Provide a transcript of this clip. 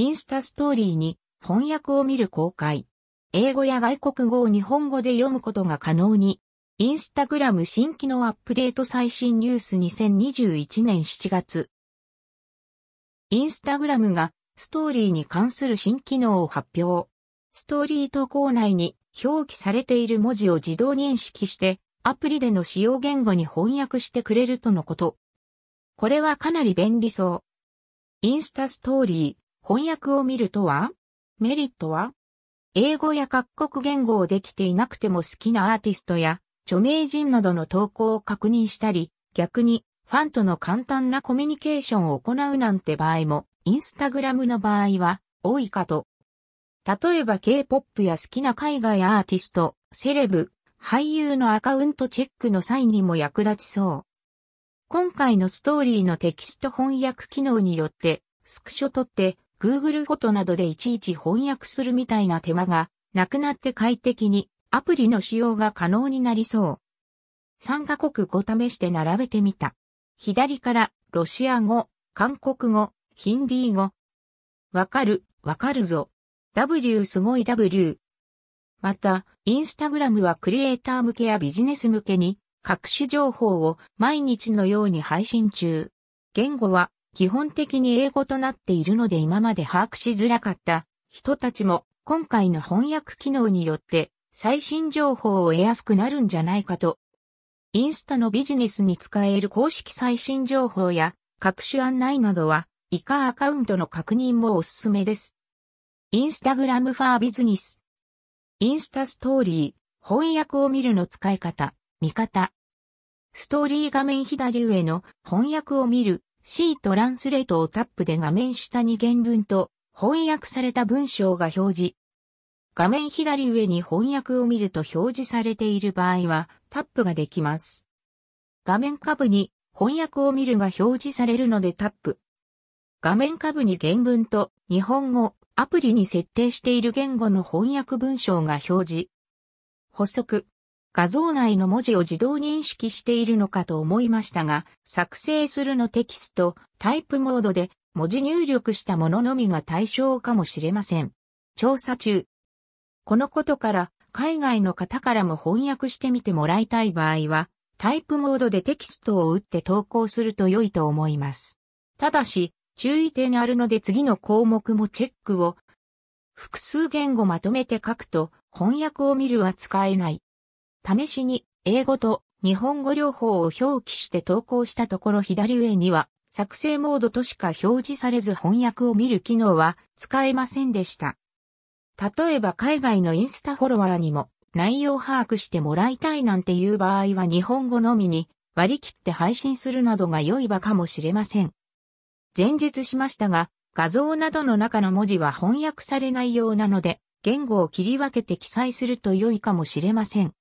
インスタストーリーに翻訳を見る公開。英語や外国語を日本語で読むことが可能に。インスタグラム新機能アップデート最新ニュース2021年7月。インスタグラムがストーリーに関する新機能を発表。ストーリー投稿内に表記されている文字を自動認識してアプリでの使用言語に翻訳してくれるとのこと。これはかなり便利そう。インスタストーリー、翻訳を見るとは？メリットは？英語や各国言語をできていなくても好きなアーティストや著名人などの投稿を確認したり、逆にファンとの簡単なコミュニケーションを行うなんて場合も、インスタグラムの場合は多いかと。例えば K-POP や好きな海外アーティスト、セレブ、俳優のアカウントチェックの際にも役立ちそう。今回のストーリーのテキスト翻訳機能によって、スクショ撮って Google フォトなどでいちいち翻訳するみたいな手間がなくなって快適にアプリの使用が可能になりそう。3カ国語試して並べてみた。左からロシア語、韓国語、ヒンディー語。わかる、わかるぞ。W すごい W。また、インスタグラムはクリエイター向けやビジネス向けに各種情報を毎日のように配信中。言語は基本的に英語となっているので今まで把握しづらかった人たちも今回の翻訳機能によって最新情報を得やすくなるんじゃないかと。インスタのビジネスに使える公式最新情報や各種案内などは以下アカウントの確認もおすすめです。インスタグラムファービジネス。インスタストーリー、翻訳を見るの使い方、見方。ストーリー画面左上の翻訳を見る C トランスレートをタップで画面下に原文と翻訳された文章が表示。画面左上に翻訳を見ると表示されている場合はタップができます。画面下部に翻訳を見るが表示されるのでタップ。画面下部に原文と日本語、アプリに設定している言語の翻訳文章が表示。補足。画像内の文字を自動認識しているのかと思いましたが、作成するのテキスト、タイプモードで文字入力したもののみが対象かもしれません。調査中。このことから海外の方からも翻訳してみてもらいたい場合は、タイプモードでテキストを打って投稿すると良いと思います。ただし、注意点があるので次の項目もチェックを。複数言語まとめて書くと翻訳を見るは使えない。試しに英語と日本語両方を表記して投稿したところ左上には作成モードとしか表示されず翻訳を見る機能は使えませんでした。例えば海外のインスタフォロワーにも内容把握してもらいたいなんていう場合は日本語のみに割り切って配信するなどが良い場かもしれません。前述しましたが画像などの中の文字は翻訳されないようなので言語を切り分けて記載すると良いかもしれません。